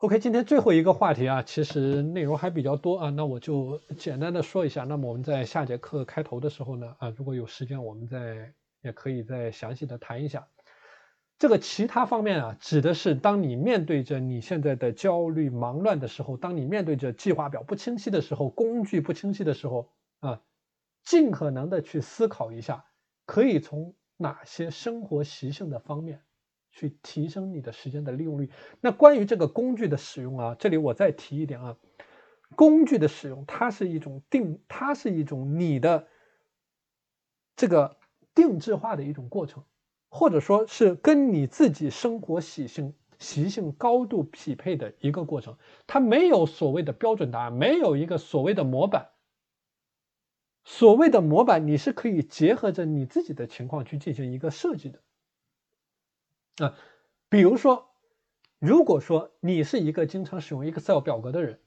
OK，今天最后一个话题啊，其实内容还比较多啊，那我就简单的说一下。那么我们在下节课开头的时候呢，啊，如果有时间，我们再也可以再详细的谈一下。这个其他方面啊，指的是当你面对着你现在的焦虑、忙乱的时候，当你面对着计划表不清晰的时候，工具不清晰的时候啊，尽可能的去思考一下，可以从哪些生活习性的方面。去提升你的时间的利用率。那关于这个工具的使用啊，这里我再提一点啊，工具的使用它是一种定，它是一种你的这个定制化的一种过程，或者说是跟你自己生活习性习性高度匹配的一个过程。它没有所谓的标准答案，没有一个所谓的模板。所谓的模板，你是可以结合着你自己的情况去进行一个设计的。啊，比如说，如果说你是一个经常使用 Excel 表格的人，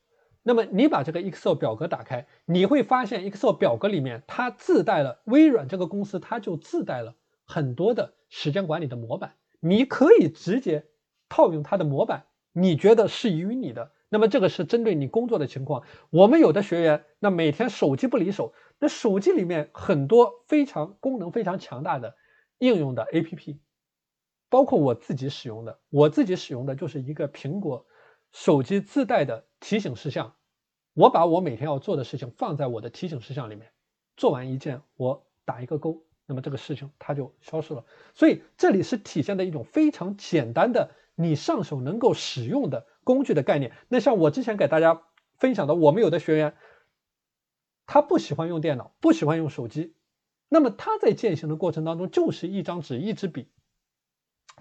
那么你把这个 Excel 表格打开，你会发现 Excel 表格里面它自带了微软这个公司，它就自带了很多的时间管理的模板，你可以直接套用它的模板，你觉得适宜于你的。那么这个是针对你工作的情况。我们有的学员，那每天手机不离手，那手机里面很多非常功能非常强大的应用的 APP。包括我自己使用的，我自己使用的就是一个苹果手机自带的提醒事项。我把我每天要做的事情放在我的提醒事项里面，做完一件我打一个勾，那么这个事情它就消失了。所以这里是体现的一种非常简单的你上手能够使用的工具的概念。那像我之前给大家分享的，我们有的学员他不喜欢用电脑，不喜欢用手机，那么他在践行的过程当中就是一张纸一支笔。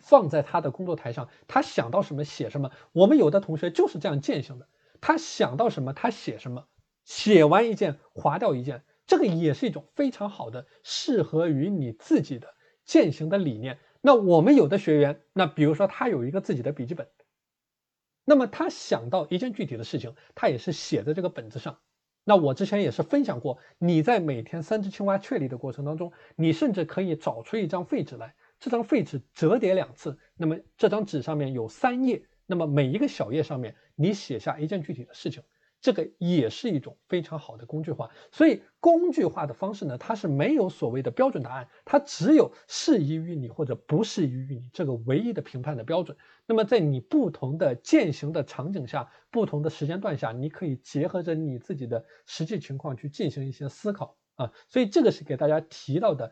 放在他的工作台上，他想到什么写什么。我们有的同学就是这样践行的，他想到什么他写什么，写完一件划掉一件，这个也是一种非常好的适合于你自己的践行的理念。那我们有的学员，那比如说他有一个自己的笔记本，那么他想到一件具体的事情，他也是写在这个本子上。那我之前也是分享过，你在每天三只青蛙确立的过程当中，你甚至可以找出一张废纸来。这张废纸折叠两次，那么这张纸上面有三页，那么每一个小页上面你写下一件具体的事情，这个也是一种非常好的工具化。所以工具化的方式呢，它是没有所谓的标准答案，它只有适宜于你或者不适宜于你这个唯一的评判的标准。那么在你不同的践行的场景下，不同的时间段下，你可以结合着你自己的实际情况去进行一些思考啊。所以这个是给大家提到的。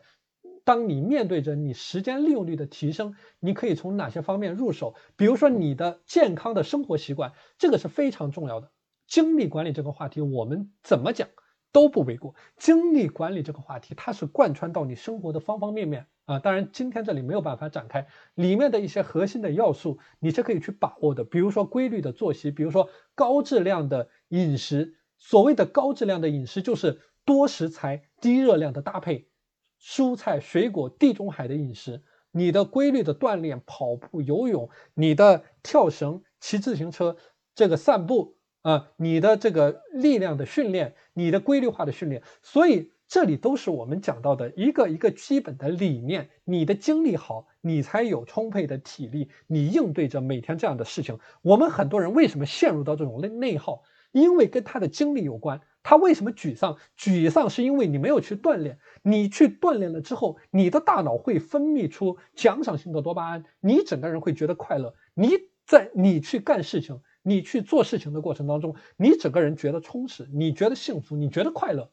当你面对着你时间利用率的提升，你可以从哪些方面入手？比如说你的健康的生活习惯，这个是非常重要的。精力管理这个话题，我们怎么讲都不为过。精力管理这个话题，它是贯穿到你生活的方方面面啊。当然，今天这里没有办法展开里面的一些核心的要素，你是可以去把握的。比如说规律的作息，比如说高质量的饮食。所谓的高质量的饮食，就是多食材、低热量的搭配。蔬菜、水果、地中海的饮食，你的规律的锻炼，跑步、游泳，你的跳绳、骑自行车，这个散步啊，你的这个力量的训练，你的规律化的训练，所以这里都是我们讲到的一个一个基本的理念。你的精力好，你才有充沛的体力，你应对着每天这样的事情。我们很多人为什么陷入到这种内内耗？因为跟他的精力有关。他为什么沮丧？沮丧是因为你没有去锻炼。你去锻炼了之后，你的大脑会分泌出奖赏性的多巴胺，你整个人会觉得快乐。你在你去干事情、你去做事情的过程当中，你整个人觉得充实，你觉得幸福，你觉得快乐。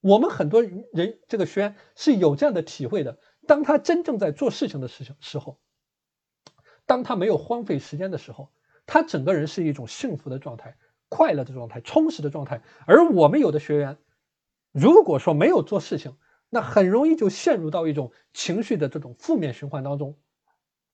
我们很多人这个学员是有这样的体会的：当他真正在做事情的事情时候，当他没有荒废时间的时候，他整个人是一种幸福的状态。快乐的状态，充实的状态，而我们有的学员，如果说没有做事情，那很容易就陷入到一种情绪的这种负面循环当中。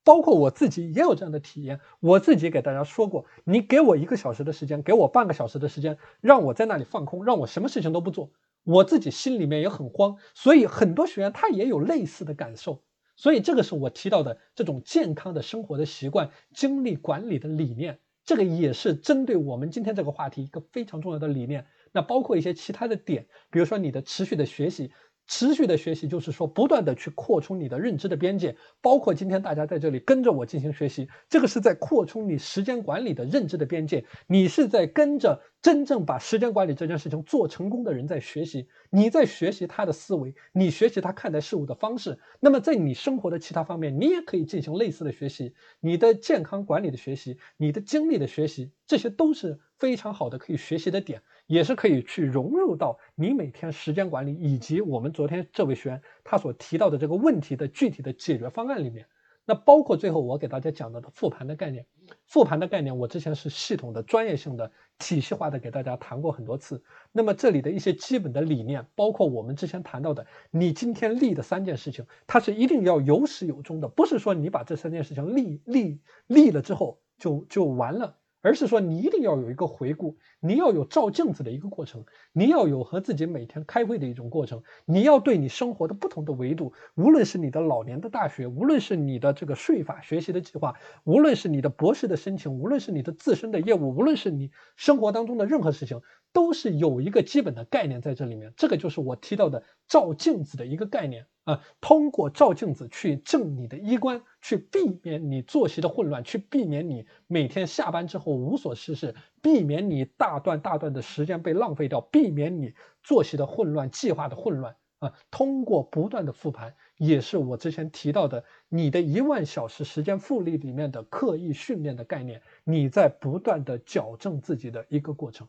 包括我自己也有这样的体验，我自己给大家说过，你给我一个小时的时间，给我半个小时的时间，让我在那里放空，让我什么事情都不做，我自己心里面也很慌。所以很多学员他也有类似的感受。所以这个是我提到的这种健康的生活的习惯、精力管理的理念。这个也是针对我们今天这个话题一个非常重要的理念。那包括一些其他的点，比如说你的持续的学习，持续的学习就是说，不断的去扩充你的认知的边界，包括今天大家在这里跟着我进行学习，这个是在扩充你时间管理的认知的边界。你是在跟着真正把时间管理这件事情做成功的人在学习，你在学习他的思维，你学习他看待事物的方式。那么在你生活的其他方面，你也可以进行类似的学习，你的健康管理的学习，你的精力的学习，这些都是非常好的可以学习的点。也是可以去融入到你每天时间管理以及我们昨天这位学员他所提到的这个问题的具体的解决方案里面。那包括最后我给大家讲到的复盘的概念，复盘的概念我之前是系统的、专业性的、体系化的给大家谈过很多次。那么这里的一些基本的理念，包括我们之前谈到的，你今天立的三件事情，它是一定要有始有终的，不是说你把这三件事情立立立了之后就就完了。而是说，你一定要有一个回顾，你要有照镜子的一个过程，你要有和自己每天开会的一种过程，你要对你生活的不同的维度，无论是你的老年的大学，无论是你的这个税法学习的计划，无论是你的博士的申请，无论是你的自身的业务，无论是你生活当中的任何事情，都是有一个基本的概念在这里面。这个就是我提到的照镜子的一个概念。啊，通过照镜子去正你的衣冠，去避免你作息的混乱，去避免你每天下班之后无所事事，避免你大段大段的时间被浪费掉，避免你作息的混乱、计划的混乱。啊，通过不断的复盘，也是我之前提到的你的一万小时时间复利里面的刻意训练的概念，你在不断的矫正自己的一个过程。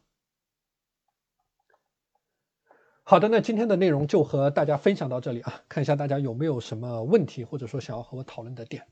好的，那今天的内容就和大家分享到这里啊，看一下大家有没有什么问题，或者说想要和我讨论的点。